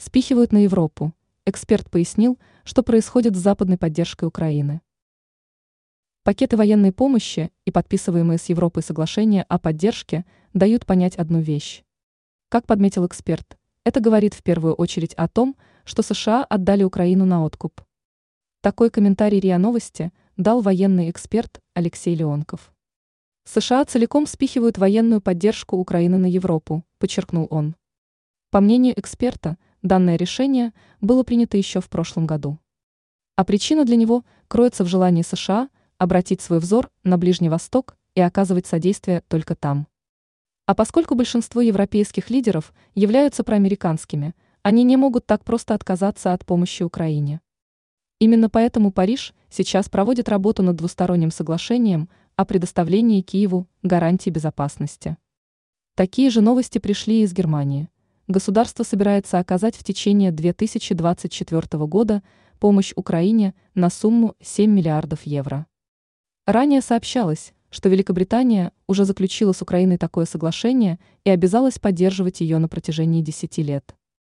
Спихивают на Европу. Эксперт пояснил, что происходит с западной поддержкой Украины. Пакеты военной помощи и подписываемые с Европой соглашения о поддержке дают понять одну вещь. Как подметил эксперт, это говорит в первую очередь о том, что США отдали Украину на откуп. Такой комментарий РИА Новости дал военный эксперт Алексей Леонков. США целиком спихивают военную поддержку Украины на Европу, подчеркнул он. По мнению эксперта, данное решение было принято еще в прошлом году. А причина для него кроется в желании США обратить свой взор на Ближний Восток и оказывать содействие только там. А поскольку большинство европейских лидеров являются проамериканскими, они не могут так просто отказаться от помощи Украине. Именно поэтому Париж сейчас проводит работу над двусторонним соглашением о предоставлении Киеву гарантий безопасности. Такие же новости пришли из Германии. Государство собирается оказать в течение 2024 года помощь Украине на сумму 7 миллиардов евро. Ранее сообщалось, что Великобритания уже заключила с Украиной такое соглашение и обязалась поддерживать ее на протяжении 10 лет.